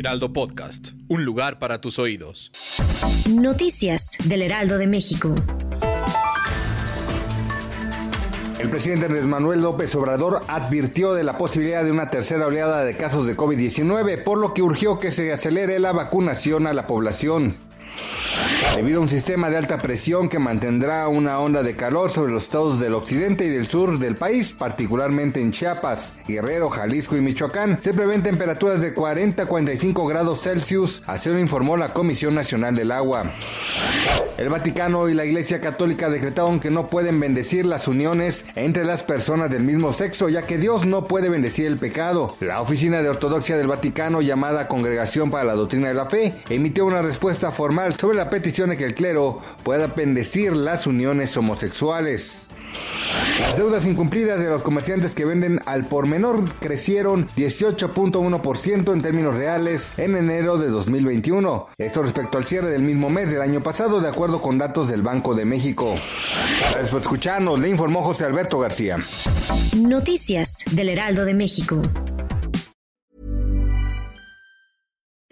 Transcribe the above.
Heraldo Podcast. Un lugar para tus oídos. Noticias del Heraldo de México. El presidente Andrés Manuel López Obrador advirtió de la posibilidad de una tercera oleada de casos de COVID-19, por lo que urgió que se acelere la vacunación a la población. Debido a un sistema de alta presión que mantendrá una onda de calor sobre los estados del occidente y del sur del país, particularmente en Chiapas, Guerrero, Jalisco y Michoacán, se prevén temperaturas de 40 a 45 grados Celsius, así lo informó la Comisión Nacional del Agua. El Vaticano y la Iglesia Católica decretaron que no pueden bendecir las uniones entre las personas del mismo sexo, ya que Dios no puede bendecir el pecado. La Oficina de Ortodoxia del Vaticano, llamada Congregación para la Doctrina de la Fe, emitió una respuesta formal sobre la petición que el clero pueda bendecir las uniones homosexuales. Las deudas incumplidas de los comerciantes que venden al por menor crecieron 18.1% en términos reales en enero de 2021. Esto respecto al cierre del mismo mes del año pasado, de acuerdo con datos del Banco de México. Gracias por escucharnos, le informó José Alberto García. Noticias del Heraldo de México.